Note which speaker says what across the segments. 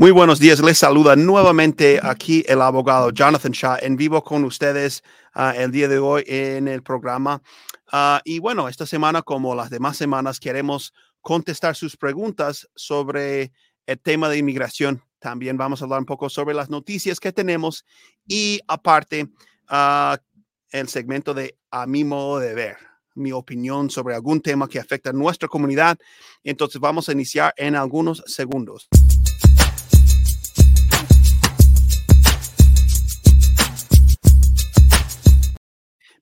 Speaker 1: Muy buenos días, les saluda nuevamente aquí el abogado Jonathan Shaw en vivo con ustedes uh, el día de hoy en el programa. Uh, y bueno, esta semana, como las demás semanas, queremos contestar sus preguntas sobre el tema de inmigración. También vamos a hablar un poco sobre las noticias que tenemos y aparte uh, el segmento de a mi modo de ver mi opinión sobre algún tema que afecta a nuestra comunidad. Entonces vamos a iniciar en algunos segundos.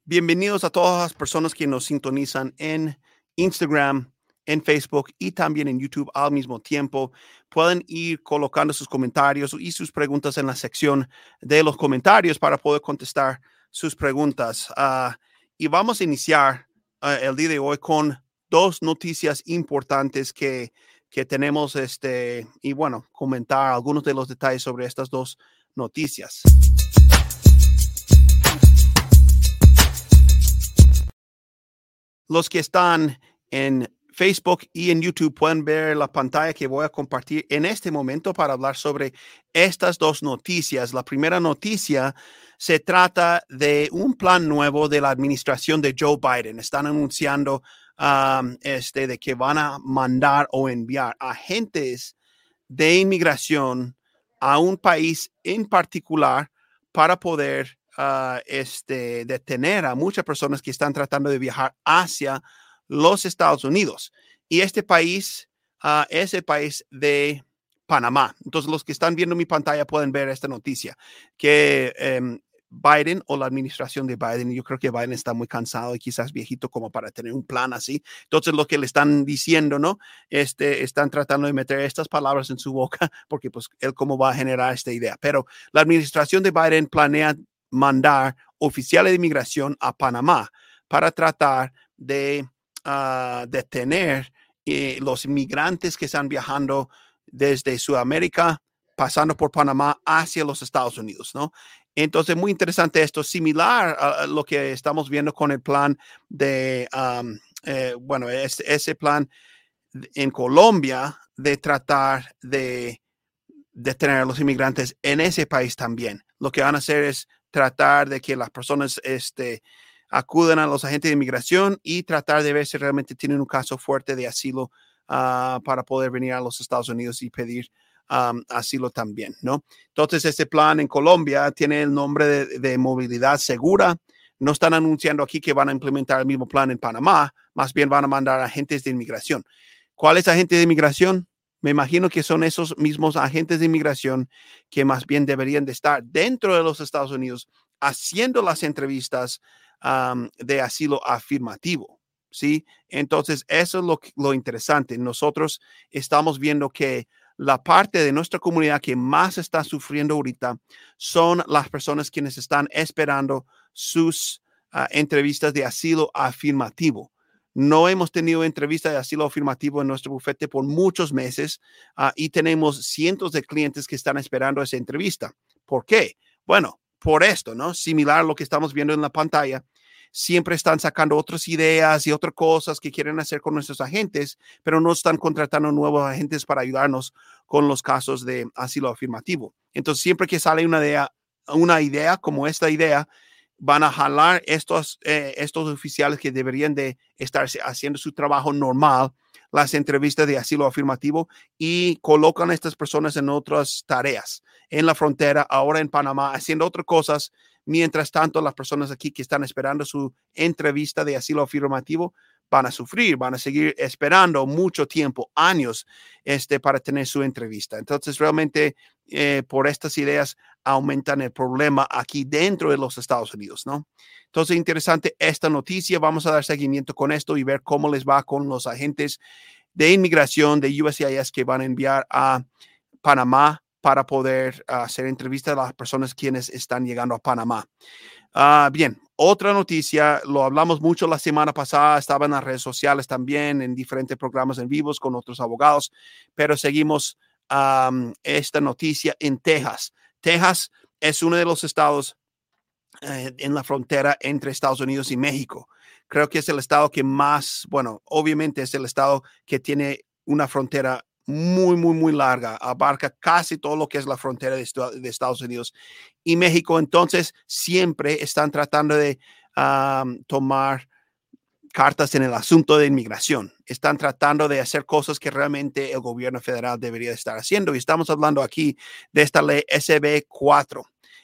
Speaker 1: Bienvenidos a todas las personas que nos sintonizan en Instagram, en Facebook y también en YouTube al mismo tiempo. Pueden ir colocando sus comentarios y sus preguntas en la sección de los comentarios para poder contestar sus preguntas. Uh, y vamos a iniciar uh, el día de hoy con dos noticias importantes que, que tenemos este, y bueno, comentar algunos de los detalles sobre estas dos noticias. Los que están en Facebook y en YouTube pueden ver la pantalla que voy a compartir en este momento para hablar sobre estas dos noticias. La primera noticia se trata de un plan nuevo de la administración de Joe Biden. Están anunciando um, este, de que van a mandar o enviar agentes de inmigración a un país en particular para poder uh, este, detener a muchas personas que están tratando de viajar hacia los Estados Unidos. Y este país uh, es el país de Panamá. Entonces, los que están viendo mi pantalla pueden ver esta noticia, que um, Biden o la administración de Biden, yo creo que Biden está muy cansado y quizás viejito como para tener un plan así. Entonces, lo que le están diciendo, ¿no? Este, están tratando de meter estas palabras en su boca, porque pues él cómo va a generar esta idea. Pero la administración de Biden planea mandar oficiales de inmigración a Panamá para tratar de uh, detener eh, los inmigrantes que están viajando desde Sudamérica, pasando por Panamá hacia los Estados Unidos, ¿no? Entonces, muy interesante esto, similar a lo que estamos viendo con el plan de, eh, bueno, ese plan en Colombia de tratar de detener a los inmigrantes en ese país también. Lo que van a hacer es tratar de que las personas este, acudan a los agentes de inmigración y tratar de ver si realmente tienen un caso fuerte de asilo uh, para poder venir a los Estados Unidos y pedir um, asilo también, ¿no? Entonces, este plan en Colombia tiene el nombre de, de, movilidad segura. No están anunciando aquí que van a implementar el mismo plan en Panamá, más bien van a mandar agentes de inmigración. ¿Cuál es agente de inmigración? Me imagino que son esos mismos agentes de inmigración que más bien deberían de estar dentro de los Estados Unidos haciendo las entrevistas de asilo afirmativo. ¿sí? Entonces, eso es lo, lo interesante. Nosotros estamos viendo que la parte de nuestra comunidad que más está sufriendo ahorita son las personas quienes están esperando sus uh, entrevistas de asilo afirmativo. No hemos tenido entrevista de asilo afirmativo en nuestro bufete por muchos meses uh, y tenemos cientos de clientes que están esperando esa entrevista. ¿Por qué? Bueno, por esto, ¿no? Similar a lo que estamos viendo en la pantalla. Siempre están sacando otras ideas y otras cosas que quieren hacer con nuestros agentes, pero no están contratando nuevos agentes para ayudarnos con los casos de asilo afirmativo. Entonces, siempre que sale una idea, una idea como esta idea, van a jalar estos, eh, estos oficiales que deberían de estar haciendo su trabajo normal, las entrevistas de asilo afirmativo y colocan a estas personas en otras tareas en la frontera, ahora en Panamá, haciendo otras cosas. Mientras tanto, las personas aquí que están esperando su entrevista de asilo afirmativo van a sufrir, van a seguir esperando mucho tiempo, años, este, para tener su entrevista. Entonces, realmente, eh, por estas ideas, aumentan el problema aquí dentro de los Estados Unidos, ¿no? Entonces, interesante esta noticia. Vamos a dar seguimiento con esto y ver cómo les va con los agentes de inmigración de USCIS que van a enviar a Panamá para poder hacer entrevistas a las personas quienes están llegando a Panamá. Uh, bien, otra noticia, lo hablamos mucho la semana pasada, estaba en las redes sociales también, en diferentes programas en vivos con otros abogados, pero seguimos um, esta noticia en Texas. Texas es uno de los estados eh, en la frontera entre Estados Unidos y México. Creo que es el estado que más, bueno, obviamente es el estado que tiene una frontera muy, muy, muy larga, abarca casi todo lo que es la frontera de, Estados Unidos y México. Entonces, siempre están tratando de tomar cartas en el asunto de inmigración. Están tratando de hacer cosas que realmente el gobierno federal debería estar haciendo. Y estamos hablando aquí de esta ley SB 4.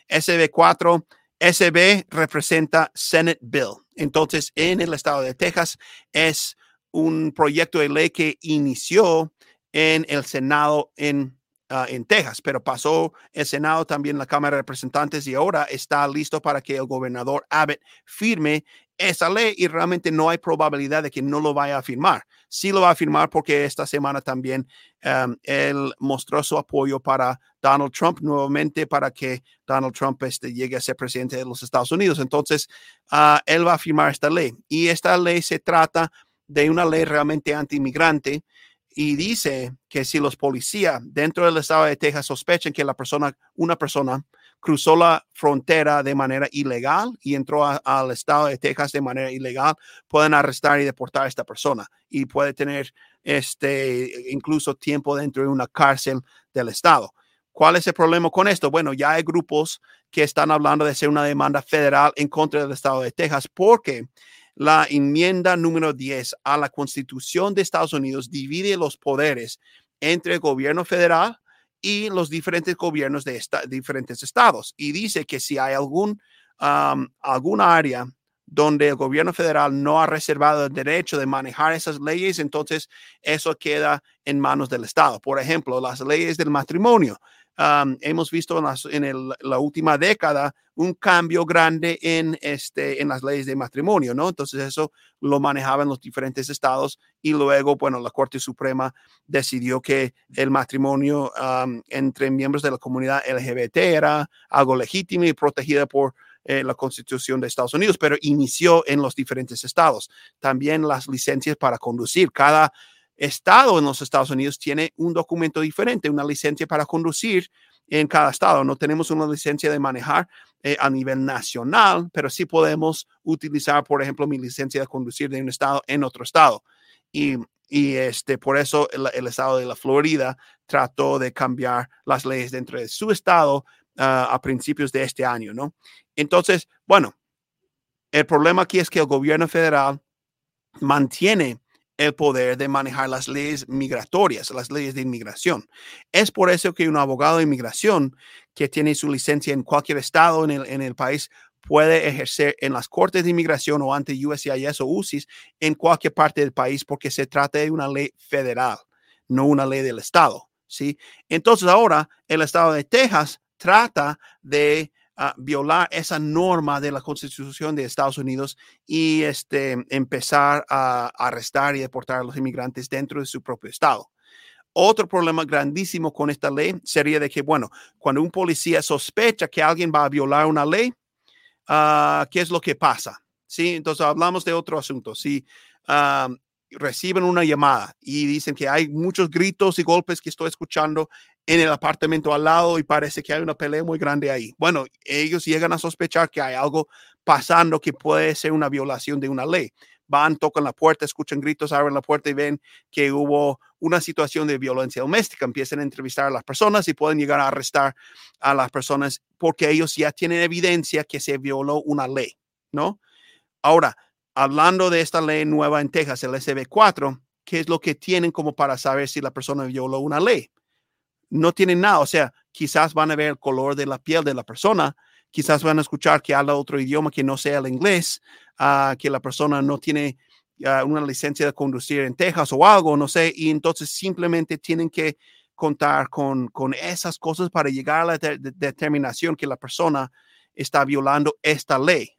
Speaker 1: SB 4, SB representa Senate Bill. Entonces, en el estado de Texas es un proyecto de ley que inició en el Senado en, ah, en Texas, pero pasó el Senado también la Cámara de Representantes y ahora está listo para que el gobernador Abbott firme esa ley y realmente no hay probabilidad de que no lo vaya a firmar. Sí lo va a firmar porque esta semana también um, él mostró su apoyo para Donald Trump nuevamente para que Donald Trump este, llegue a ser presidente de los Estados Unidos. Entonces, uh, él va a firmar esta ley y esta ley se trata de una ley realmente anti-inmigrante y dice que si los policías dentro del estado de Texas sospechan que la persona, una persona cruzó la frontera de manera ilegal y entró al estado de Texas de manera ilegal, pueden arrestar y deportar a esta persona y puede tener este incluso tiempo dentro de una cárcel del estado. ¿Cuál es el problema con esto? Bueno, ya hay grupos que están hablando de hacer una demanda federal en contra del estado de Texas porque la enmienda número 10 a la Constitución de Estados Unidos divide los poderes entre el gobierno federal y los diferentes gobiernos de diferentes estados. Y dice que si hay algún, alguna área donde el gobierno federal no ha reservado el derecho de manejar esas leyes, entonces eso queda en manos del Estado. Por ejemplo, las leyes del matrimonio hemos visto en, la última década un cambio grande en, este, en las leyes de matrimonio, ¿no? Entonces eso lo manejaban los diferentes estados y luego, bueno, la Corte Suprema decidió que el matrimonio entre miembros de la comunidad LGBT era algo legítimo y protegido por eh, la Constitución de Estados Unidos, pero inició en los diferentes estados. También las licencias para conducir. Cada estado en los Estados Unidos tiene un documento diferente, una licencia para conducir en cada estado. No tenemos una licencia de manejar eh, a nivel nacional, pero sí podemos utilizar, por ejemplo, mi licencia de conducir de un estado en otro estado. Y, este, por eso el, estado de la Florida trató de cambiar las leyes dentro de su estado ah, a principios de este año, ¿no? Entonces, bueno, el problema aquí es que el gobierno federal mantiene el poder de manejar las leyes migratorias, las leyes de inmigración. Es por eso que un abogado de inmigración que tiene su licencia en cualquier estado en el, en el país puede ejercer en las cortes de inmigración o ante USCIS o UCIS en cualquier parte del país porque se trata de una ley federal, no una ley del estado. ¿sí? Entonces ahora el estado de Texas trata de violar esa norma de la Constitución de Estados Unidos y este, empezar a arrestar y deportar a los inmigrantes dentro de su propio estado. Otro problema grandísimo con esta ley sería de que, bueno, cuando un policía sospecha que alguien va a violar una ley, ah, ¿qué es lo que pasa? Sí, entonces hablamos de otro asunto. Si ah, reciben una llamada y dicen que hay muchos gritos y golpes que estoy escuchando en el apartamento al lado y parece que hay una pelea muy grande ahí. Bueno, ellos llegan a sospechar que hay algo pasando que puede ser una violación de una ley. Van, tocan la puerta, escuchan gritos, abren la puerta y ven que hubo una situación de violencia doméstica. Empiezan a entrevistar a las personas y pueden llegar a arrestar a las personas porque ellos ya tienen evidencia que se violó una ley, ¿no? Ahora, hablando de esta ley nueva en Texas, el SB4, ¿qué es lo que tienen como para saber si la persona violó una ley? No tienen nada. O sea, quizás van a ver el color de la piel de la persona, quizás van a escuchar que habla otro idioma que no sea el inglés, uh, que la persona no tiene uh, una licencia de conducir en Texas o algo, no sé, y entonces simplemente tienen que contar con, con esas cosas para llegar a la de determinación que la persona está violando esta ley.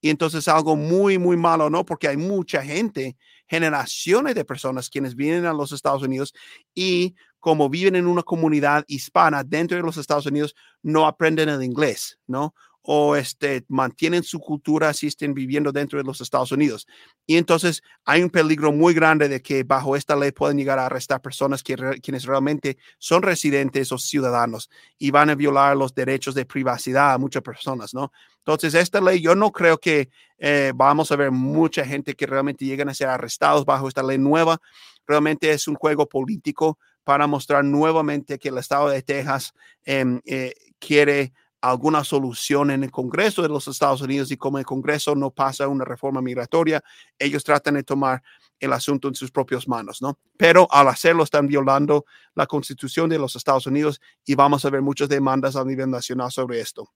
Speaker 1: Y entonces algo muy, muy malo, ¿no? Porque hay mucha gente, generaciones de personas quienes vienen a los Estados Unidos y como viven en una comunidad hispana dentro de los Estados Unidos, no aprenden el inglés, ¿no? O este, mantienen su cultura si estén viviendo dentro de los Estados Unidos. Y entonces hay un peligro muy grande de que bajo esta ley pueden llegar a arrestar personas que, quienes realmente son residentes o ciudadanos y van a violar los derechos de privacidad a muchas personas, ¿no? Entonces, esta ley, yo no creo que eh, vamos a ver mucha gente que realmente lleguen a ser arrestados bajo esta ley nueva. Realmente es un juego político para mostrar nuevamente que el estado de Texas em, eh, quiere alguna solución en el Congreso de los Estados Unidos y como el Congreso no pasa una reforma migratoria, ellos tratan de tomar el asunto en sus propias manos, ¿no? Pero al hacerlo están violando la Constitución de los Estados Unidos y vamos a ver muchas demandas a nivel nacional sobre esto.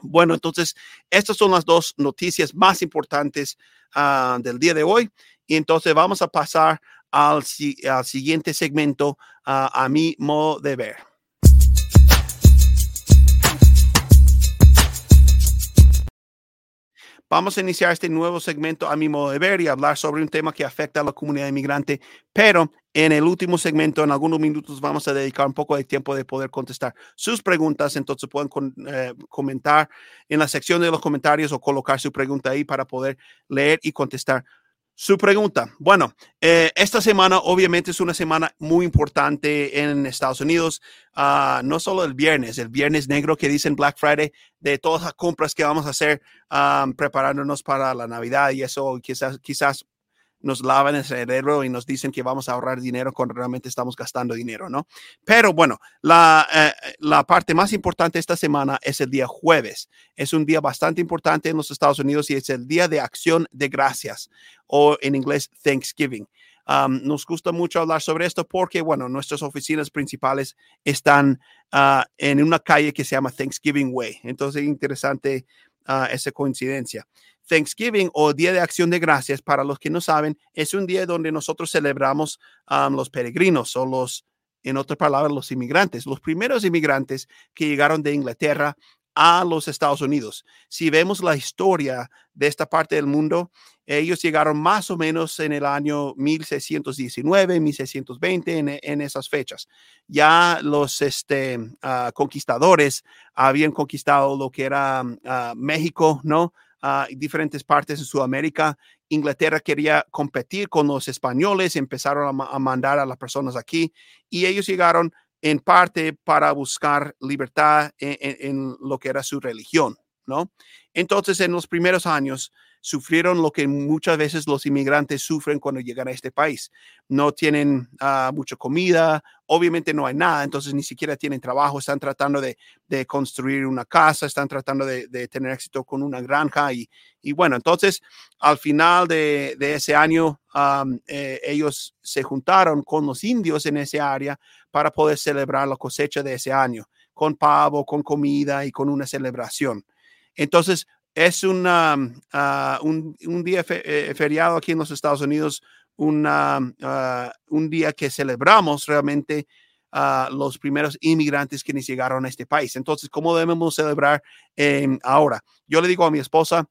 Speaker 1: Bueno, entonces, estas son las dos noticias más importantes ah, del día de hoy. Y entonces vamos a pasar al, siguiente segmento, a mi modo de ver. Vamos a iniciar este nuevo segmento a mi modo de ver y hablar sobre un tema que afecta a la comunidad inmigrante, pero en el último segmento, en algunos minutos, vamos a dedicar un poco de tiempo de poder contestar sus preguntas. Entonces pueden eh, comentar en la sección de los comentarios o colocar su pregunta ahí para poder leer y contestar su pregunta. Bueno, eh, esta semana obviamente es una semana muy importante en Estados Unidos. Ah, no solo el viernes, el viernes negro que dicen Black Friday, de todas las compras que vamos a hacer ah, preparándonos para la Navidad y eso quizás, quizás nos lavan el cerebro y nos dicen que vamos a ahorrar dinero cuando realmente estamos gastando dinero, ¿no? Pero bueno, la, eh, la parte más importante esta semana es el día jueves. Es un día bastante importante en los Estados Unidos y es el día de acción de gracias o en inglés Thanksgiving. Nos gusta mucho hablar sobre esto porque, bueno, nuestras oficinas principales están uh, en una calle que se llama Thanksgiving Way. Entonces, interesante uh, esa coincidencia. Thanksgiving o Día de Acción de Gracias, para los que no saben, es un día donde nosotros celebramos a los peregrinos o los, en otras palabras, los inmigrantes, los primeros inmigrantes que llegaron de Inglaterra a los Estados Unidos. Si vemos la historia de esta parte del mundo, ellos llegaron más o menos en el año 1619, 1620, en, en esas fechas. Ya los este, ah, conquistadores habían conquistado lo que era ah, México, ¿no? Diferentes partes de Sudamérica. Inglaterra quería competir con los españoles, empezaron a, mandar a las personas aquí y ellos llegaron en parte para buscar libertad en, lo que era su religión, ¿no? Entonces, en los primeros años, sufrieron lo que muchas veces los inmigrantes sufren cuando llegan a este país. No tienen ah, mucha comida, obviamente no hay nada, entonces ni siquiera tienen trabajo, están tratando de, construir una casa, están tratando de, tener éxito con una granja y, bueno, entonces al final de, ese año eh, ellos se juntaron con los indios en ese área para poder celebrar la cosecha de ese año con pavo, con comida y con una celebración. Entonces, es una, ah, un, día eh, feriado aquí en los Estados Unidos, una, ah, un día que celebramos realmente a los primeros inmigrantes que llegaron a este país. Entonces, ¿cómo debemos celebrar ahora? Yo le digo a mi esposa,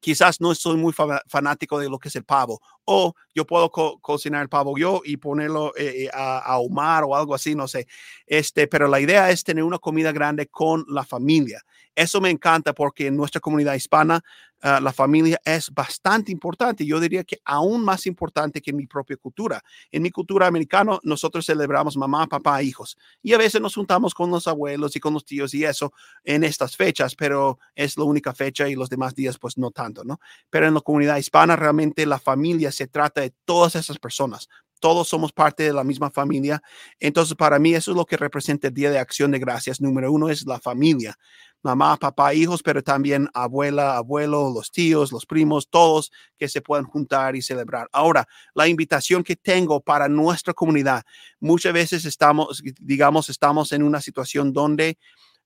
Speaker 1: quizás no soy muy fanático de lo que es el pavo, o yo puedo cocinar el pavo yo y ponerlo eh, eh, a, ahumar o algo así, no sé. Este, pero la idea es tener una comida grande con la familia. Eso me encanta porque en nuestra comunidad hispana Ah, la familia es bastante importante. Yo diría que aún más importante que mi propia cultura. En mi cultura americana, nosotros celebramos mamá, papá, hijos. Y a veces nos juntamos con los abuelos y con los tíos y eso en estas fechas, pero es la única fecha y los demás días, pues no tanto, ¿no? Pero en la comunidad hispana, realmente la familia se trata de todas esas personas todos somos parte de la misma familia. Entonces, para mí eso es lo que representa el Día de Acción de Gracias. Número uno es la familia mamá, papá, hijos, pero también abuela, abuelo, los tíos, los primos, todos que se puedan juntar y celebrar. Ahora, la invitación que tengo para nuestra comunidad, muchas veces estamos, digamos, estamos en una situación donde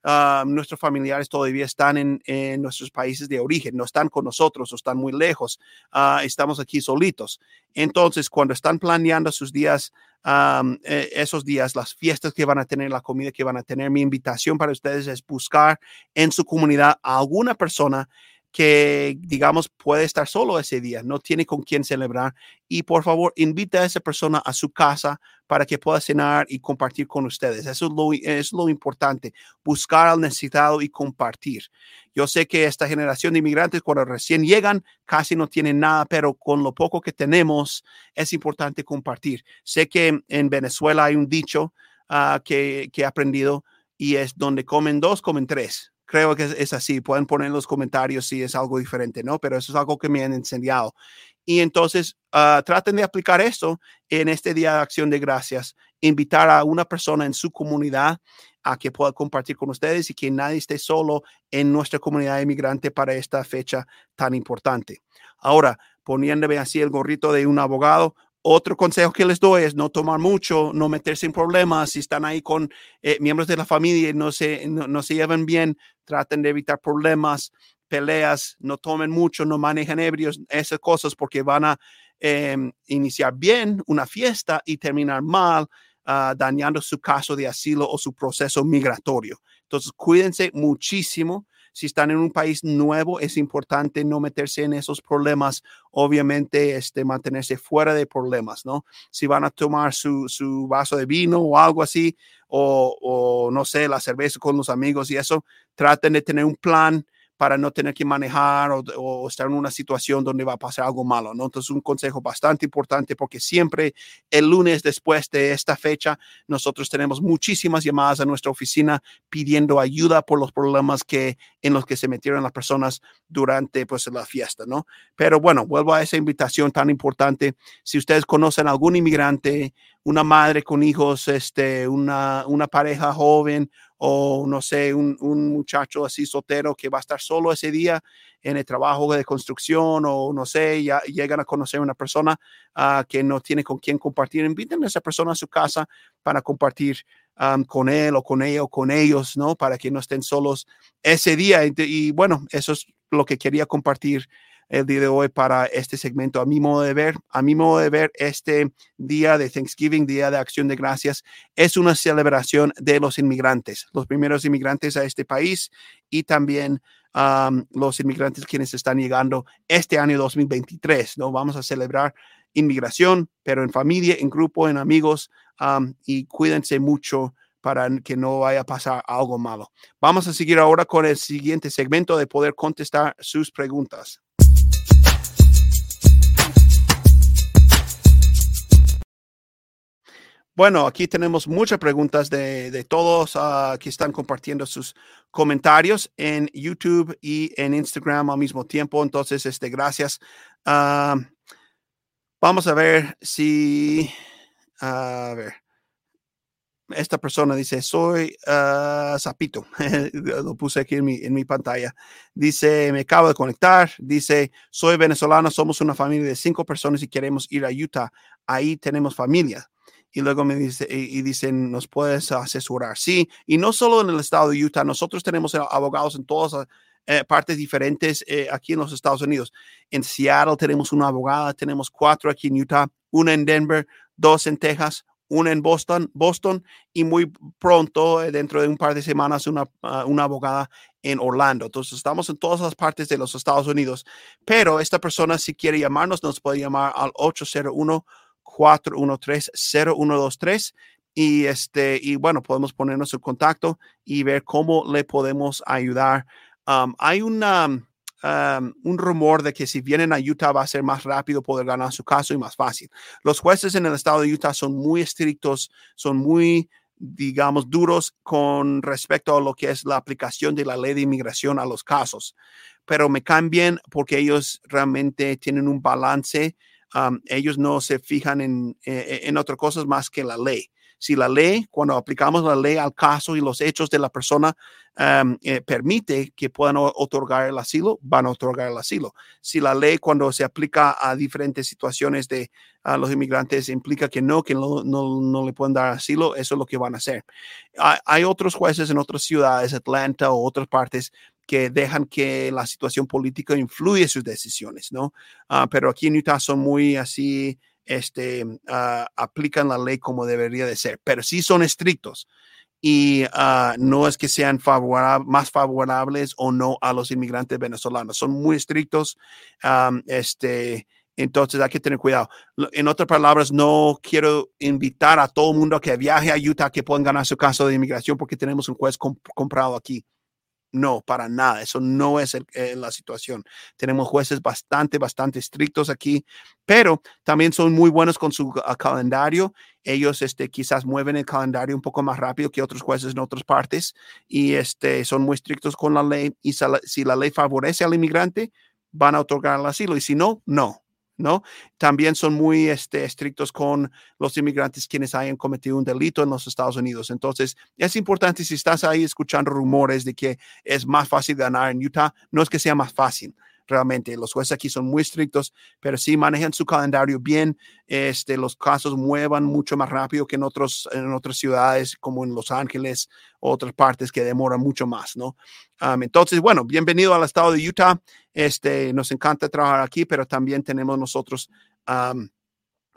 Speaker 1: Ah, nuestros familiares todavía están en, nuestros países de origen, no están con nosotros o están muy lejos, ah, estamos aquí solitos. Entonces, cuando están planeando sus días, eh, esos días, las fiestas que van a tener, la comida que van a tener, mi invitación para ustedes es buscar en su comunidad a alguna persona que, digamos, puede estar solo ese día, no tiene con quién celebrar. Y por favor, invita a esa persona a su casa para que pueda cenar y compartir con ustedes. Eso es lo, importante, buscar al necesitado y compartir. Yo sé que esta generación de inmigrantes, cuando recién llegan, casi no tienen nada, pero con lo poco que tenemos, es importante compartir. Sé que en Venezuela hay un dicho ah, que, que he aprendido y es donde comen dos, comen tres creo que es, así. Pueden poner en los comentarios si es algo diferente, ¿no? Pero eso es algo que me han enseñado. Y entonces uh, traten de aplicar esto en este día de acción de gracias invitar a una persona en su comunidad a que pueda compartir con ustedes y que nadie esté solo en nuestra comunidad inmigrante para esta fecha tan importante. Ahora, poniéndome así el gorrito de un abogado, otro consejo que les doy es no tomar mucho, no meterse en problemas. Si están ahí con eh, miembros de la familia y no se, no, se llevan bien, traten de evitar problemas, peleas, no tomen mucho, no manejen ebrios, esas cosas, porque van a em, iniciar bien una fiesta y terminar mal, ah, dañando su caso de asilo o su proceso migratorio. Entonces, cuídense muchísimo si están en un país nuevo, es importante no meterse en esos problemas. Obviamente, este, mantenerse fuera de problemas, ¿no? Si van a tomar su, su vaso de vino o algo así, o, o, no sé, la cerveza con los amigos y eso, traten de tener un plan para no tener que manejar o, estar en una situación donde va a pasar algo malo, ¿no? Entonces, un consejo bastante importante porque siempre el lunes después de esta fecha, nosotros tenemos muchísimas llamadas a nuestra oficina pidiendo ayuda por los problemas que en los que se metieron las personas durante pues la fiesta, ¿no? Pero bueno, vuelvo a esa invitación tan importante. Si ustedes conocen a algún inmigrante, una madre con hijos, este, una, una pareja joven o no sé, un, muchacho así soltero que va a estar solo ese día en el trabajo de construcción o no sé, ya llegan a conocer una persona ah, que no tiene con quién compartir, inviten a esa persona a su casa para compartir con él o con ella o con ellos, ¿no? Para que no estén solos ese día. y bueno, eso es lo que quería compartir el día de hoy para este segmento. A mi modo de ver, a mi modo de ver, este día de Thanksgiving, Día de Acción de Gracias, es una celebración de los inmigrantes, los primeros inmigrantes a este país y también los inmigrantes quienes están llegando este año 2023. ¿no? Vamos a celebrar inmigración, pero en familia, en grupo, en amigos y cuídense mucho para que no vaya a pasar algo malo. Vamos a seguir ahora con el siguiente segmento de poder contestar sus preguntas. Bueno, aquí tenemos muchas preguntas de, todos uh, que están compartiendo sus comentarios en YouTube y en Instagram al mismo tiempo. Entonces, este, gracias. Ah, vamos a ver si, a ver, esta persona dice, soy uh, Zapito, lo puse aquí en mi, en mi pantalla. Dice, me acabo de conectar, dice, soy venezolano, somos una familia de cinco personas y queremos ir a Utah. Ahí tenemos familia y luego me dice, y, dicen, ¿nos puedes asesorar? Sí, y no solo en el estado de Utah, nosotros tenemos abogados en todas eh, partes diferentes eh, aquí en los Estados Unidos. En Seattle tenemos una abogada, tenemos cuatro aquí en Utah, una en Denver, dos en Texas, una en Boston, Boston y muy pronto, eh, dentro de un par de semanas, una, ah, una abogada en Orlando. Entonces, estamos en todas las partes de los Estados Unidos. Pero esta persona, si quiere llamarnos, nos puede llamar al 801 413-0123 y este y bueno podemos ponernos en contacto y ver cómo le podemos ayudar. Um, hay una um, un rumor de que si vienen a Utah va a ser más rápido poder ganar su caso y más fácil. Los jueces en el estado de Utah son muy estrictos son muy digamos duros con respecto a lo que es la aplicación de la ley de inmigración a los casos pero me caen bien porque ellos realmente tienen un balance ellos no se fijan en, eh, en, otras cosas más que la ley. Si la ley, cuando aplicamos la ley al caso y los hechos de la persona, eh, permite que puedan otorgar el asilo, van a otorgar el asilo. Si la ley, cuando se aplica a diferentes situaciones de a los inmigrantes, implica que no, que no, no, no, le pueden dar asilo, eso es lo que van a hacer. Hay, hay otros jueces en otras ciudades, Atlanta o otras partes, que dejan que la situación política influya sus decisiones, ¿no? Ah, pero aquí en Utah son muy así, este, ah, aplican la ley como debería de ser, pero sí son estrictos y ah, no es que sean más favorables o no a los inmigrantes venezolanos, son muy estrictos, este, entonces hay que tener cuidado. En otras palabras, no quiero invitar a todo el mundo que viaje a Utah que puedan ganar su caso de inmigración porque tenemos un juez comprado aquí. No, para nada. Eso no es eh, la situación. Tenemos jueces bastante, bastante estrictos aquí, pero también son muy buenos con su calendario. Ellos este, quizás mueven el calendario un poco más rápido que otros jueces en otras partes y este, son muy estrictos con la ley. Y si la ley favorece al inmigrante, van a otorgar el asilo y si no, no. ¿No? También son muy este, estrictos con los inmigrantes quienes hayan cometido un delito en los Estados Unidos. Entonces, es importante si estás ahí escuchando rumores de que es más fácil ganar en Utah, no es que sea más fácil realmente. Los jueces aquí son muy estrictos, pero sí manejan su calendario bien. Este, los casos muevan mucho más rápido que en, otros, en otras ciudades como en Los Ángeles otras partes que demoran mucho más, ¿no? entonces, bueno, bienvenido al estado de Utah. Este, nos encanta trabajar aquí, pero también tenemos nosotros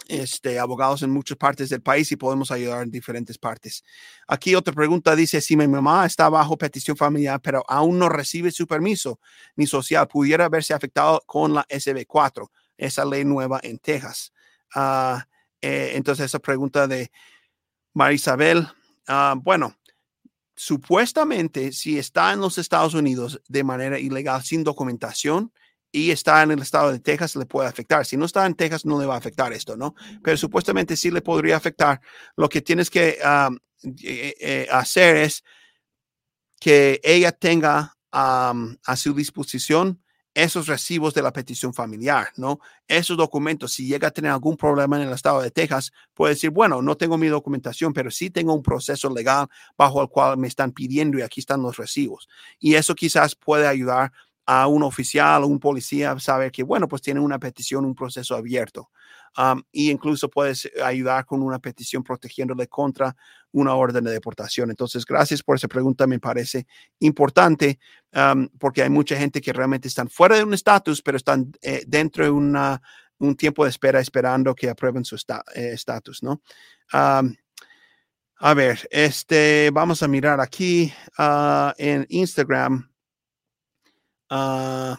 Speaker 1: este, abogados en muchas partes del país y podemos ayudar en diferentes partes. Aquí otra pregunta dice, si mi mamá está bajo petición familiar, pero aún no recibe su permiso ni social, pudiera verse afectado con la SB4, esa ley nueva en Texas. Uh, eh, entonces, esa pregunta de Marisabel, uh, bueno, supuestamente si está en los Estados Unidos de manera ilegal sin documentación, y está en el estado de Texas, le puede afectar. Si no está en Texas, no le va a afectar esto, ¿no? Pero supuestamente sí le podría afectar. Lo que tienes que eh, eh, hacer es que ella tenga a su disposición esos recibos de la petición familiar, ¿no? Esos documentos, si llega a tener algún problema en el estado de Texas, puede decir, bueno, no tengo mi documentación, pero sí tengo un proceso legal bajo el cual me están pidiendo y aquí están los recibos. Y eso quizás puede ayudar a un oficial o un policía saber que, bueno, pues tiene una petición, un proceso abierto. Y incluso puedes ayudar con una petición protegiéndole contra una orden de deportación. Entonces, gracias por esa pregunta, me parece importante porque hay mucha gente que realmente están fuera de un estatus, pero están eh, dentro de una, un tiempo de espera esperando que aprueben su eh, estatus, ¿no? Um, a ver, este, vamos a mirar aquí uh, en Instagram. Uh,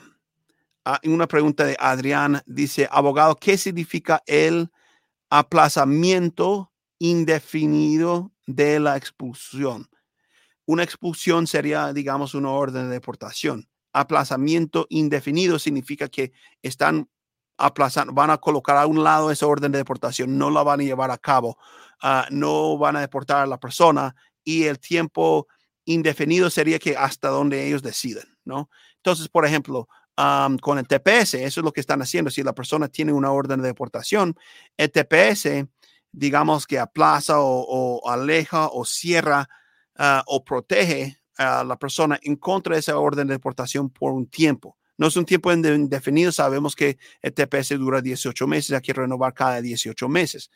Speaker 1: una pregunta de Adrián dice, abogado, ¿qué significa el aplazamiento indefinido de la expulsión? Una expulsión sería, digamos, una orden de deportación. Aplazamiento indefinido significa que están aplazando, van a colocar a un lado esa orden de deportación, no la van a llevar a cabo, uh, no van a deportar a la persona y el tiempo indefinido sería que hasta donde ellos deciden, ¿no? Entonces, por ejemplo, con el TPS, eso es lo que están haciendo. Si la persona tiene una orden de deportación, el TPS, digamos que aplaza o, aleja o cierra ah, o protege a la persona en contra de esa orden de deportación por un tiempo. No es un tiempo indefinido, sabemos que el TPS dura 18 meses, hay que renovar cada 18 meses.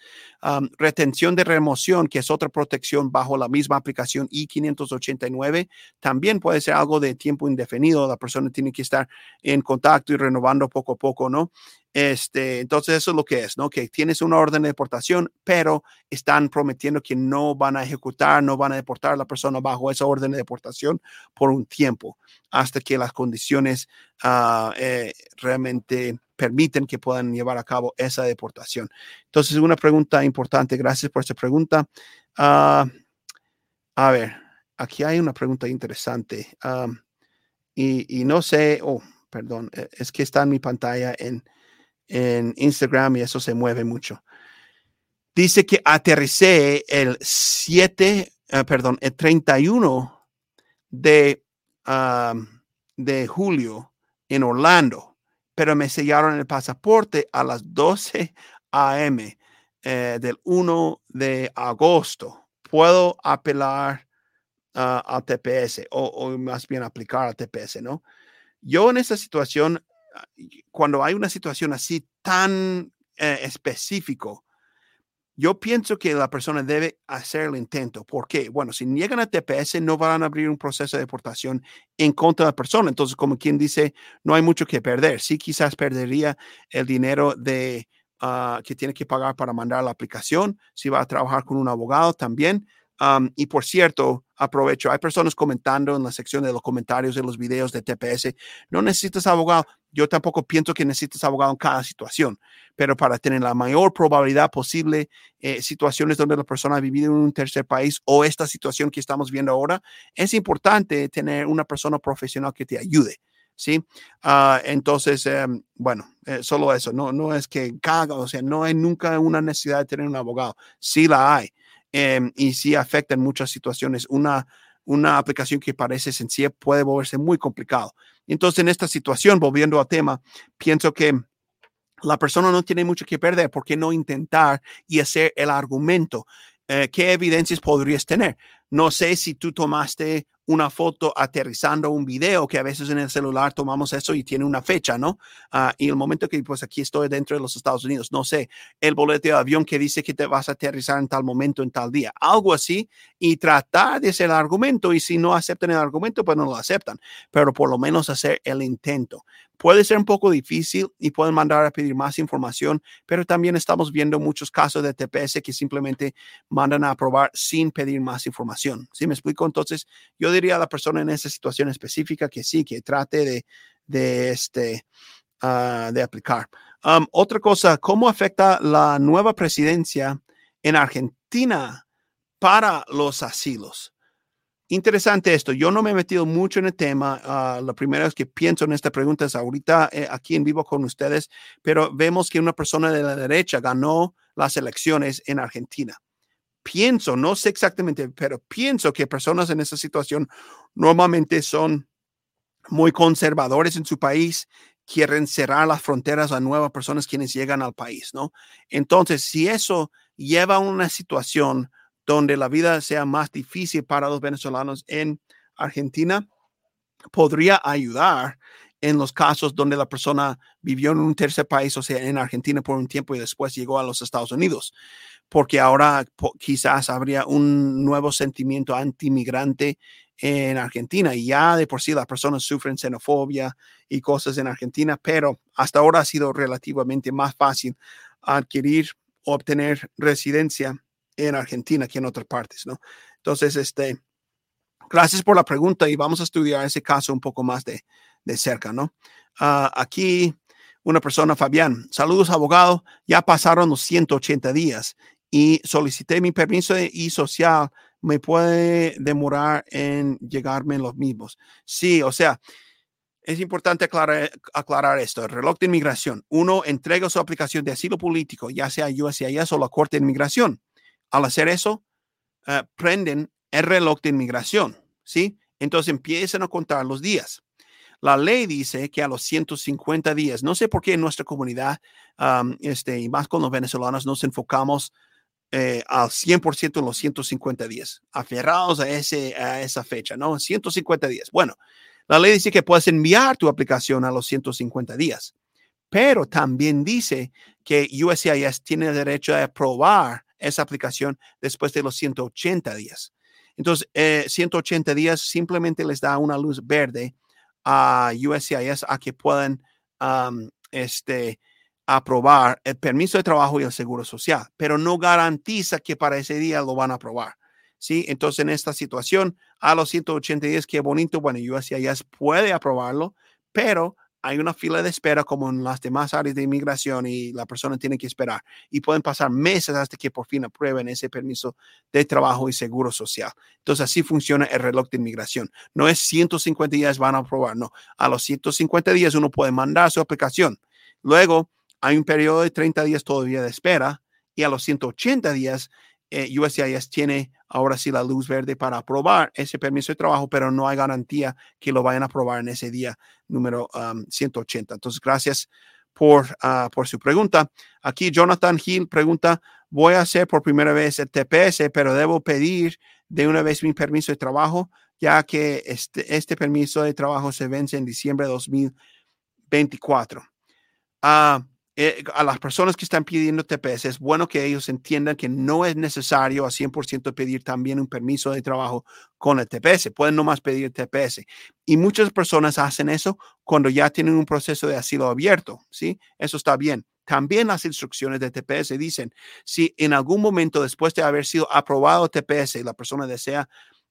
Speaker 1: retención de remoción, que es otra protección bajo la misma aplicación I-589, también puede ser algo de tiempo indefinido, la persona tiene que estar en contacto y renovando poco a poco, ¿no? Este, entonces eso es lo que es, ¿no? Que tienes una orden de deportación, pero están prometiendo que no van a ejecutar, no van a deportar a la persona bajo esa orden de deportación por un tiempo, hasta que las condiciones uh, eh, realmente permiten que puedan llevar a cabo esa deportación. Entonces, una pregunta importante, gracias por esta pregunta. Uh, a ver, aquí hay una pregunta interesante um, y, y, no sé, oh, perdón, e, es que está en mi pantalla en en Instagram y eso se mueve mucho. Dice que aterricé el 7, ah, perdón, el 31 de, de julio en Orlando, pero me sellaron el pasaporte a las 12 a.m. Eh, del 1 de agosto. Puedo apelar uh, al TPS o, más bien aplicar al TPS, ¿no? Yo en esa situación cuando hay una situación así tan eh, específico, yo pienso que la persona debe hacer el intento. ¿Por qué? Bueno, si niegan a TPS, no van a abrir un proceso de deportación en contra de la persona. Entonces, como quien dice, no hay mucho que perder. Sí, quizás perdería el dinero de, ah, que tiene que pagar para mandar la aplicación. Si va a trabajar con un abogado también. y por cierto, aprovecho, hay personas comentando en la sección de los comentarios de los videos de TPS, no necesitas abogado. Yo tampoco pienso que necesites abogado en cada situación, pero para tener la mayor probabilidad posible, eh, situaciones donde la persona ha vivido en un tercer país o esta situación que estamos viendo ahora, es importante tener una persona profesional que te ayude. ¿sí? Ah, entonces, em, bueno, eh, solo eso, no, no es que caga, o sea, no hay nunca una necesidad de tener un abogado, sí la hay, em, y sí afecta en muchas situaciones. Una, una aplicación que parece sencilla puede volverse muy complicado. Entonces, en esta situación, volviendo al tema, pienso que la persona no tiene mucho que perder. ¿Por qué no intentar y hacer el argumento? Eh, ¿Qué evidencias podrías tener? No sé si tú tomaste una foto aterrizando un video, que a veces en el celular tomamos eso y tiene una fecha, ¿no? Ah, y el momento que pues aquí estoy dentro de los Estados Unidos, no sé, el boleto de avión que dice que te vas a aterrizar en tal momento, en tal día, algo así, y tratar de hacer el argumento, y si no aceptan el argumento, pues no lo aceptan, pero por lo menos hacer el intento. Puede ser un poco difícil y pueden mandar a pedir más información, pero también estamos viendo muchos casos de TPS que simplemente mandan a aprobar sin pedir más información. ¿Sí me explico? Entonces, yo diría a la persona en esa situación específica que sí, que trate de, de, este, ah, de aplicar. Um, otra cosa, ¿cómo afecta la nueva presidencia en Argentina para los asilos? Interesante esto. Yo no me he metido mucho en el tema. Uh, la primera vez que pienso en esta pregunta es ahorita eh, aquí en vivo con ustedes, pero vemos que una persona de la derecha ganó las elecciones en Argentina. Pienso, no sé exactamente, pero pienso que personas en esa situación normalmente son muy conservadores en su país, quieren cerrar las fronteras a nuevas personas quienes llegan al país, ¿no? Entonces, si eso lleva a una situación donde la vida sea más difícil para los venezolanos en Argentina, podría ayudar en los casos donde la persona vivió en un tercer país, o sea, en Argentina por un tiempo y después llegó a los Estados Unidos, porque ahora quizás habría un nuevo sentimiento antimigrante en Argentina. Y ya de por sí las personas sufren xenofobia y cosas en Argentina, pero hasta ahora ha sido relativamente más fácil adquirir o obtener residencia en Argentina que en otras partes, ¿no? Entonces, este, gracias por la pregunta y vamos a estudiar ese caso un poco más de, de cerca, ¿no? Uh, aquí una persona, Fabián, saludos abogado, ya pasaron los 180 días y solicité mi permiso y social, me puede demorar en llegarme los mismos. Sí, o sea, es importante aclarar, aclarar, esto. El reloj de inmigración. Uno entrega su aplicación de asilo político, ya sea USCIS o la Corte de Inmigración. Al hacer eso, uh, prenden el reloj de inmigración, ¿sí? Entonces empiezan a contar los días. La ley dice que a los 150 días, no sé por qué en nuestra comunidad, este, y más con los venezolanos, nos enfocamos eh, al 100% en los 150 días, aferrados a, ese, a esa fecha, ¿no? 150 días. Bueno, la ley dice que puedes enviar tu aplicación a los 150 días, pero también dice que USCIS tiene derecho a aprobar esa aplicación después de los 180 días. Entonces, 180 eh, días simplemente les da una luz verde a USCIS a que puedan este, aprobar el permiso de trabajo y el seguro social, pero no garantiza que para ese día lo van a aprobar. ¿sí? Entonces, en esta situación, a los 180 días, qué bonito, bueno, USCIS puede aprobarlo, pero hay una fila de espera como en las demás áreas de inmigración y la persona tiene que esperar. Y pueden pasar meses hasta que por fin aprueben ese permiso de trabajo y seguro social. Entonces así funciona el reloj de inmigración. No es 150 días van a aprobar, no. A los 150 días uno puede mandar su aplicación. Luego hay un periodo de 30 días todavía de espera y a los 180 días eh, tiene ahora sí la luz verde para aprobar ese permiso de trabajo, pero no hay garantía que lo vayan a aprobar en ese día número 180. Um, Entonces, gracias por, uh, por su pregunta. Aquí Jonathan Hill pregunta, voy a hacer por primera vez el TPS, pero debo pedir de una vez mi permiso de trabajo, ya que este, este permiso de trabajo se vence en diciembre de 2024. Ah, eh, a las personas que están pidiendo TPS, es bueno que ellos entiendan que no es necesario a 100% pedir también un permiso de trabajo con el TPS. Pueden nomás pedir TPS. Y muchas personas hacen eso cuando ya tienen un proceso de asilo abierto. ¿sí? Eso está bien. También las instrucciones de TPS dicen, si en algún momento después de haber sido aprobado TPS la persona desea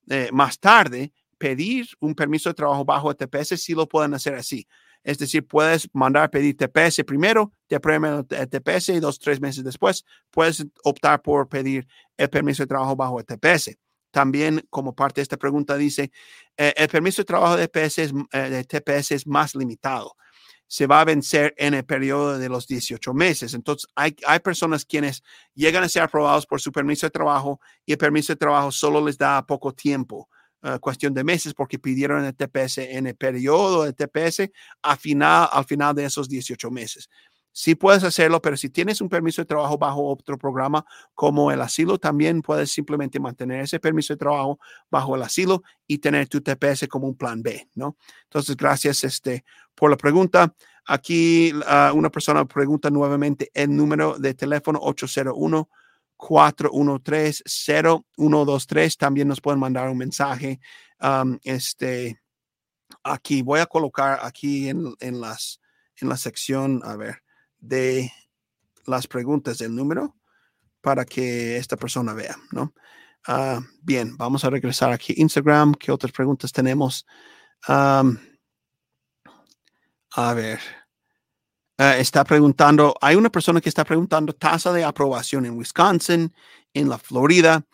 Speaker 1: eh, más tarde pedir un permiso de trabajo bajo el TPS, sí lo pueden hacer así. Es decir, puedes mandar pedir TPS primero, te aprueban el TPS y dos, tres meses después puedes optar por pedir el permiso de trabajo bajo el TPS. También, como parte de esta pregunta, dice, eh, el permiso de trabajo de, TPS es, eh, de TPS es más limitado. Se va a vencer en el periodo de los 18 meses. Entonces, hay, hay personas quienes llegan a ser aprobados por su permiso de trabajo y el permiso de trabajo solo les da poco tiempo eh, cuestión de meses porque pidieron el TPS en el periodo de TPS a final, al final de esos 18 meses. sí puedes hacerlo, pero si tienes un permiso de trabajo bajo otro programa como el asilo, también puedes simplemente mantener ese permiso de trabajo bajo el asilo y tener tu TPS como un plan B, ¿no? Entonces, gracias este, por la pregunta. Aquí uh, una persona pregunta nuevamente el número de teléfono 801 413 0123. También nos pueden mandar un mensaje. Este, aquí voy a colocar aquí en, en, las, en la sección, a ver, de las preguntas del número para que esta persona vea, ¿no? Uh, bien, vamos a regresar aquí Instagram. ¿Qué otras preguntas tenemos? A ver. Uh, está preguntando, hay una persona que está preguntando tasa de aprobación en Wisconsin, en la Florida,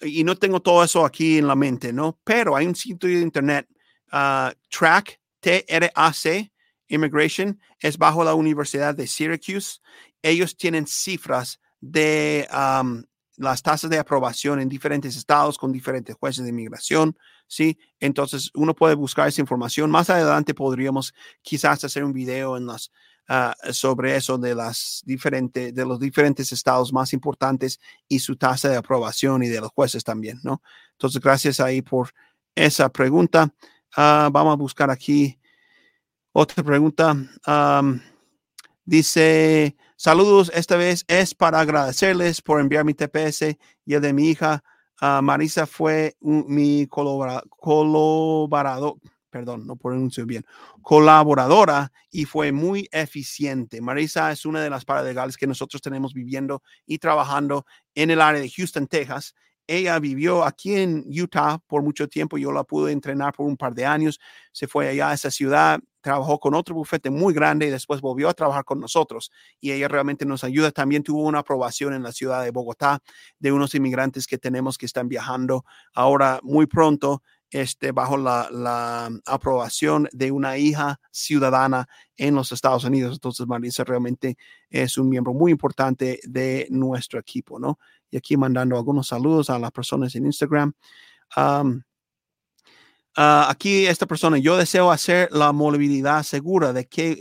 Speaker 1: y no tengo todo eso aquí en la mente, ¿no? Pero hay un sitio de internet, uh, Track, T-R-A-C, Immigration, es bajo la Universidad de Syracuse. Ellos tienen cifras de um, las tasas de aprobación en diferentes estados con diferentes jueces de inmigración, ¿sí? Entonces, uno puede buscar esa información. Más adelante podríamos quizás hacer un video en las, uh, sobre eso de, las diferentes, de los diferentes estados más importantes y su tasa de aprobación y de los jueces también, ¿no? Entonces, gracias ahí por esa pregunta. Uh, vamos a buscar aquí otra pregunta. Um, dice, saludos, esta vez es para agradecerles por enviar mi TPS y el de mi hija. Uh, Marisa fue un, mi colaborador, perdón, no pronuncio bien, colaboradora y fue muy eficiente. Marisa es una de las paralegales que nosotros tenemos viviendo y trabajando en el área de Houston, Texas. Ella vivió aquí en Utah por mucho tiempo. Yo la pude entrenar por un par de años. Se fue allá a esa ciudad, trabajó con otro bufete muy grande y después volvió a trabajar con nosotros. Y ella realmente nos ayuda. También tuvo una aprobación en la ciudad de Bogotá de unos inmigrantes que tenemos que están viajando ahora muy pronto este, bajo la, aprobación de una hija ciudadana en los Estados Unidos. Entonces, Marisa realmente es un miembro muy importante de nuestro equipo, ¿no? Y aquí mandando algunos saludos a las personas en Instagram. Uh, aquí esta persona, yo deseo hacer la movilidad segura de que...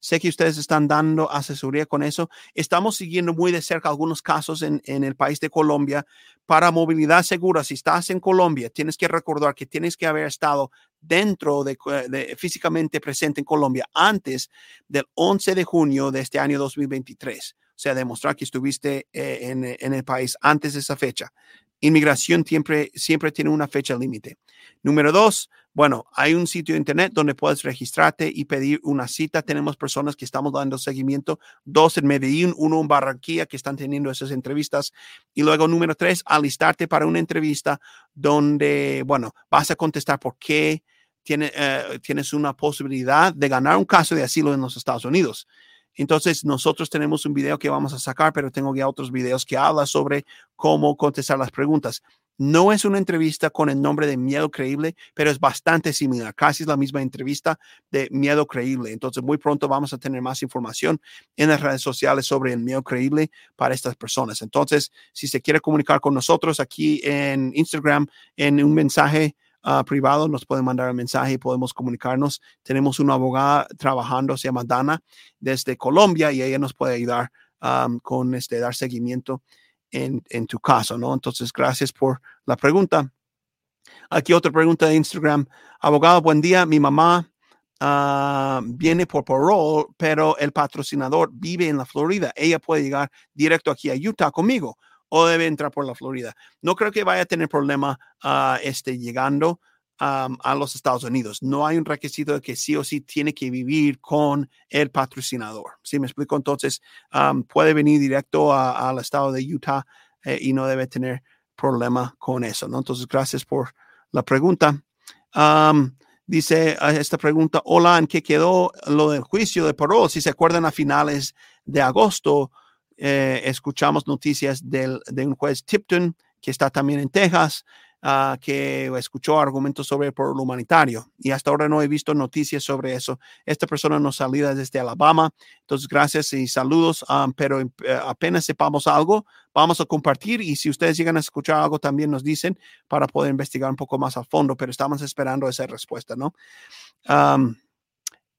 Speaker 1: Sé que ustedes están dando asesoría con eso. Estamos siguiendo muy de cerca algunos casos en, en, el país de Colombia para movilidad segura. Si estás en Colombia, tienes que recordar que tienes que haber estado dentro de, de físicamente presente en Colombia antes del 11 de junio de este año 2023. O sea, demostrar que estuviste eh, en, en el país antes de esa fecha. Inmigración siempre, siempre tiene una fecha límite. Número dos, bueno, hay un sitio de internet donde puedes registrarte y pedir una cita. Tenemos personas que estamos dando seguimiento, dos en Medellín, uno en Barranquilla que están teniendo esas entrevistas. Y luego, número tres, alistarte para una entrevista donde, bueno, vas a contestar por qué eh, tienes una posibilidad de ganar un caso de asilo en los Estados Unidos. Entonces, nosotros tenemos un video que vamos a sacar, pero tengo ya otros videos que hablan sobre cómo contestar las preguntas. No es una entrevista con el nombre de Miedo Creíble, pero es bastante similar. Casi es la misma entrevista de Miedo Creíble. Entonces, muy pronto vamos a tener más información en las redes sociales sobre el Miedo Creíble para estas personas. Entonces, si se quiere comunicar con nosotros aquí en Instagram, en un mensaje, Uh, privado, nos pueden mandar un mensaje y podemos comunicarnos. Tenemos una abogada trabajando, se llama Dana, desde Colombia y ella nos puede ayudar con este, dar seguimiento en, en, tu caso, ¿no? Entonces, gracias por la pregunta. Aquí otra pregunta de Instagram. Abogado, buen día. Mi mamá uh, viene por parole, pero el patrocinador vive en la Florida. Ella puede llegar directo aquí a Utah conmigo o debe entrar por la Florida. No creo que vaya a tener problema uh, este, llegando a los Estados Unidos. No hay un requisito de que sí o sí tiene que vivir con el patrocinador. ¿Sí me explico? Entonces, puede venir directo al estado de Utah eh, y no debe tener problema con eso. ¿no? Entonces, gracias por la pregunta. Dice esta pregunta, hola, ¿en qué quedó lo del juicio de parole? Si se acuerdan a finales de agosto, eh, escuchamos noticias del, de un juez Tipton, que está también en Texas, uh, que escuchó argumentos sobre el pueblo humanitario. Y hasta ahora no he visto noticias sobre eso. Esta persona nos salida desde Alabama. Entonces, gracias y saludos. Um, pero uh, apenas sepamos algo, vamos a compartir. Y si ustedes llegan a escuchar algo, también nos dicen para poder investigar un poco más a fondo. Pero estamos esperando esa respuesta, ¿no?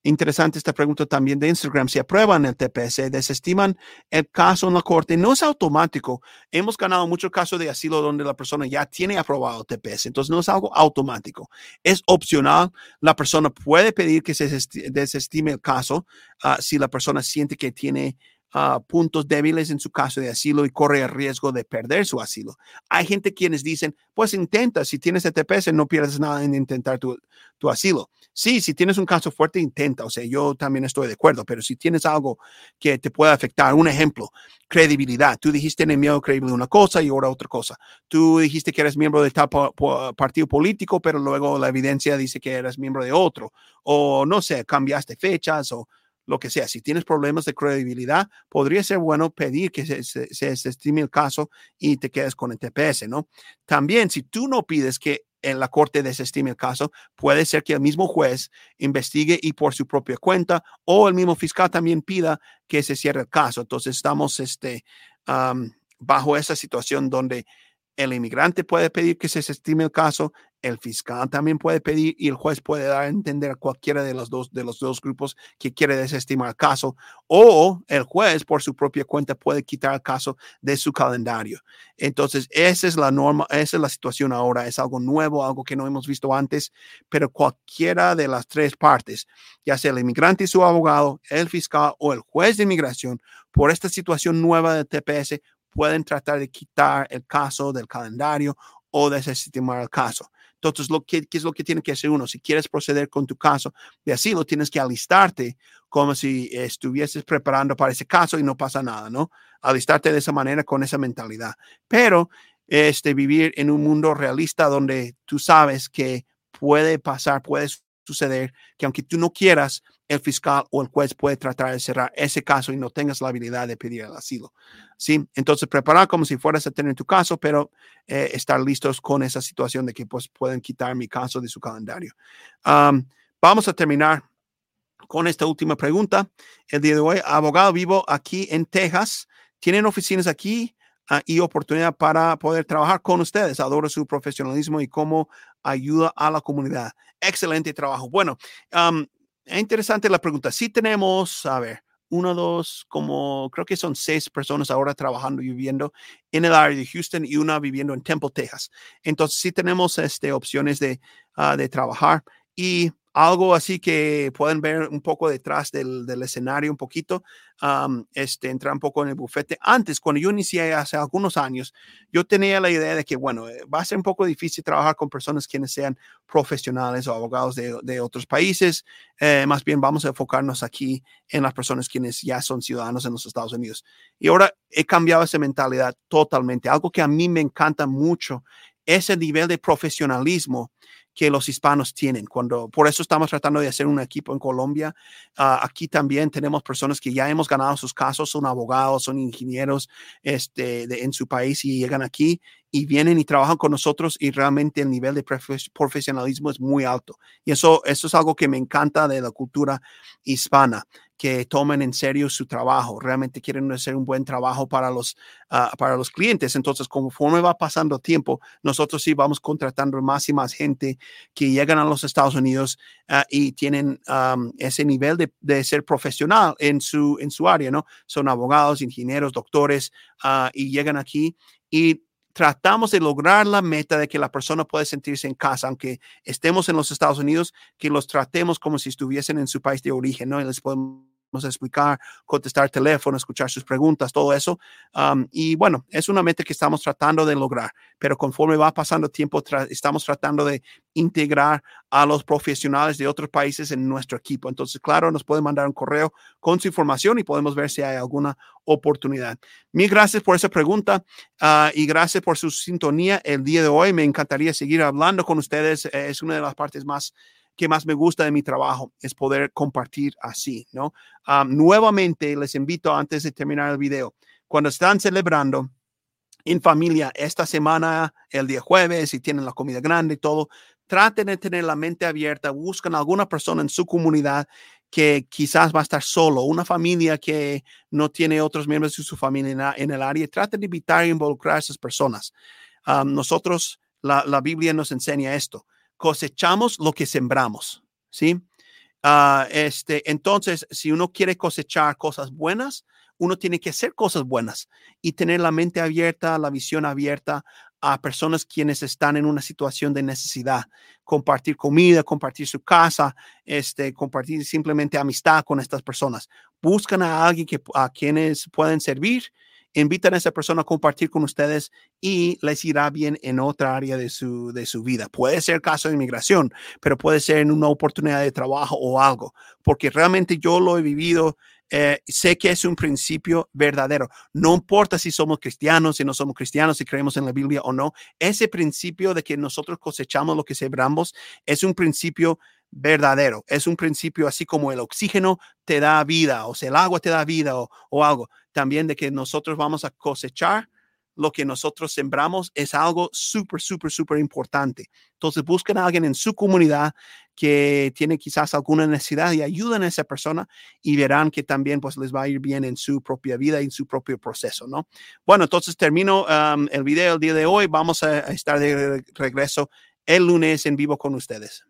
Speaker 1: Interesante esta pregunta también de Instagram. Si aprueban el TPS, desestiman el caso en la corte, no es automático. Hemos ganado muchos casos de asilo donde la persona ya tiene aprobado el TPS, entonces no es algo automático. Es opcional. La persona puede pedir que se desestime el caso uh, si la persona siente que tiene puntos débiles en su caso de asilo y corre el riesgo de perder su asilo. Hay gente quienes dicen, pues intenta, si tienes TPS no pierdes nada en intentar tu, tu asilo. Sí, si tienes un caso fuerte, intenta, o sea, yo también estoy de acuerdo, pero si tienes algo que te pueda afectar, un ejemplo, credibilidad, tú dijiste en el miedo creíble una cosa y ahora otra cosa. Tú dijiste que eres miembro de tal partido político, pero luego la evidencia dice que eres miembro de otro, o no sé, cambiaste fechas o lo que sea. Si tienes problemas de credibilidad, podría ser bueno pedir que se, se, estime el caso y te quedes con el TPS, ¿no? También, si tú no pides que en la corte desestime el caso, puede ser que el mismo juez investigue y por su propia cuenta o el mismo fiscal también pida que se cierre el caso. Entonces estamos este, bajo esa situación donde el inmigrante puede pedir que se estime el caso, el fiscal también puede pedir y el juez puede dar a entender a cualquiera de los dos de los dos grupos que quiere desestimar el caso o el juez por su propia cuenta puede quitar el caso de su calendario. Entonces, esa es la norma, esa es la situación ahora, es algo nuevo, algo que no hemos visto antes, pero cualquiera de las tres partes, ya sea el inmigrante y su abogado, el fiscal o el juez de inmigración, por esta situación nueva de TPS pueden tratar de quitar el caso del calendario o desestimar el caso. Entonces, lo que, ¿qué es lo que tiene que hacer uno? Si quieres proceder con tu caso de asilo, tienes que alistarte como si estuvieses preparando para ese caso y no pasa nada, ¿no? Alistarte de esa manera, con esa mentalidad. Pero este, vivir en un mundo realista donde tú sabes que puede pasar, puede suceder, que aunque tú no quieras, el fiscal o el juez puede tratar de cerrar ese caso y no tengas la habilidad de pedir el asilo. ¿sí? Entonces, preparar como si fueras a tener tu caso, pero eh, estar listos con esa situación de que pues, pueden quitar mi caso de su calendario. vamos a terminar con esta última pregunta. El día de hoy, abogado vivo aquí en Texas. ¿Tienen oficinas aquí? Ah, y oportunidad para poder trabajar con ustedes. Adoro su profesionalismo y cómo ayuda a la comunidad. Excelente trabajo. Bueno, es interesante la pregunta. Sí tenemos, a ver, uno, dos, como creo que son seis personas ahora trabajando y viviendo en el área de Houston y una viviendo en Temple, Texas. Entonces sí tenemos este, opciones de, uh, de trabajar y algo así que pueden ver un poco detrás del, escenario, un poquito, este, entrar un poco en el bufete. Antes, cuando yo inicié hace algunos años, yo tenía la idea de que, bueno, eh, va a ser un poco difícil trabajar con personas quienes sean profesionales o abogados de, de otros países. Eh, más bien vamos a enfocarnos aquí en las personas quienes ya son ciudadanos en los Estados Unidos. Y ahora he cambiado esa mentalidad totalmente. Algo que a mí me encanta mucho es el nivel de profesionalismo que los hispanos tienen. Cuando, por eso estamos tratando de hacer un equipo en Colombia. Ah, aquí también tenemos personas que ya hemos ganado sus casos, son abogados, son ingenieros este, en su país y llegan aquí y vienen y trabajan con nosotros y realmente el nivel de profesionalismo es muy alto. Y eso, eso es algo que me encanta de la cultura hispana que tomen en serio su trabajo, realmente quieren hacer un buen trabajo para los, ah, para los clientes. Entonces, conforme va pasando tiempo, nosotros sí vamos contratando más y más gente que llegan a los Estados Unidos ah, y tienen ese nivel de, ser profesional en su, en su área, ¿no? Son abogados, ingenieros, doctores uh, y llegan aquí y tratamos de lograr la meta de que la persona pueda sentirse en casa, aunque estemos en los Estados Unidos, que los tratemos como si estuviesen en su país de origen, ¿no? Y les podemos explicar, contestar teléfono, escuchar sus preguntas, todo eso. y bueno, es una meta que estamos tratando de lograr, pero conforme va pasando tiempo, estamos tratando de integrar a los profesionales de otros países en nuestro equipo. Entonces, claro, nos pueden mandar un correo con su información y podemos ver si hay alguna oportunidad. Mil gracias por esa pregunta ah, y gracias por su sintonía el día de hoy. Me encantaría seguir hablando con ustedes. Es una de las partes más que más me gusta de mi trabajo es poder compartir así, ¿no? nuevamente les invito antes de terminar el video, cuando están celebrando en familia esta semana, el día jueves, y tienen la comida grande y todo, traten de tener la mente abierta, buscan alguna persona en su comunidad que quizás va a estar solo, una familia que no tiene otros miembros de su familia en, el área, traten de evitar involucrar a esas personas. nosotros, la Biblia nos enseña esto cosechamos lo que sembramos, ¿sí? Ah, este, entonces, si uno quiere cosechar cosas buenas, uno tiene que hacer cosas buenas y tener la mente abierta, la visión abierta a personas quienes están en una situación de necesidad, compartir comida, compartir su casa, este, compartir simplemente amistad con estas personas. Buscan a alguien que, a quienes pueden servir, invitan a esa persona a compartir con ustedes y les irá bien en otra área de su, de su vida. Puede ser caso de inmigración, pero puede ser en una oportunidad de trabajo o algo, porque realmente yo lo he vivido eh, sé que es un principio verdadero. No importa si somos cristianos, si no somos cristianos, si creemos en la Biblia o no. Ese principio de que nosotros cosechamos lo que sembramos es un principio verdadero. Es un principio así como el oxígeno te da vida, o sea, el agua te da vida o, o algo. También de que nosotros vamos a cosechar lo que nosotros sembramos es algo súper, súper, súper importante. Entonces busquen a alguien en su comunidad que tiene quizás alguna necesidad y ayuden a esa persona y verán que también pues les va a ir bien en su propia vida y en su propio proceso, ¿no? Bueno, entonces termino um, el video el día de hoy. Vamos a estar de regreso el lunes en vivo con ustedes.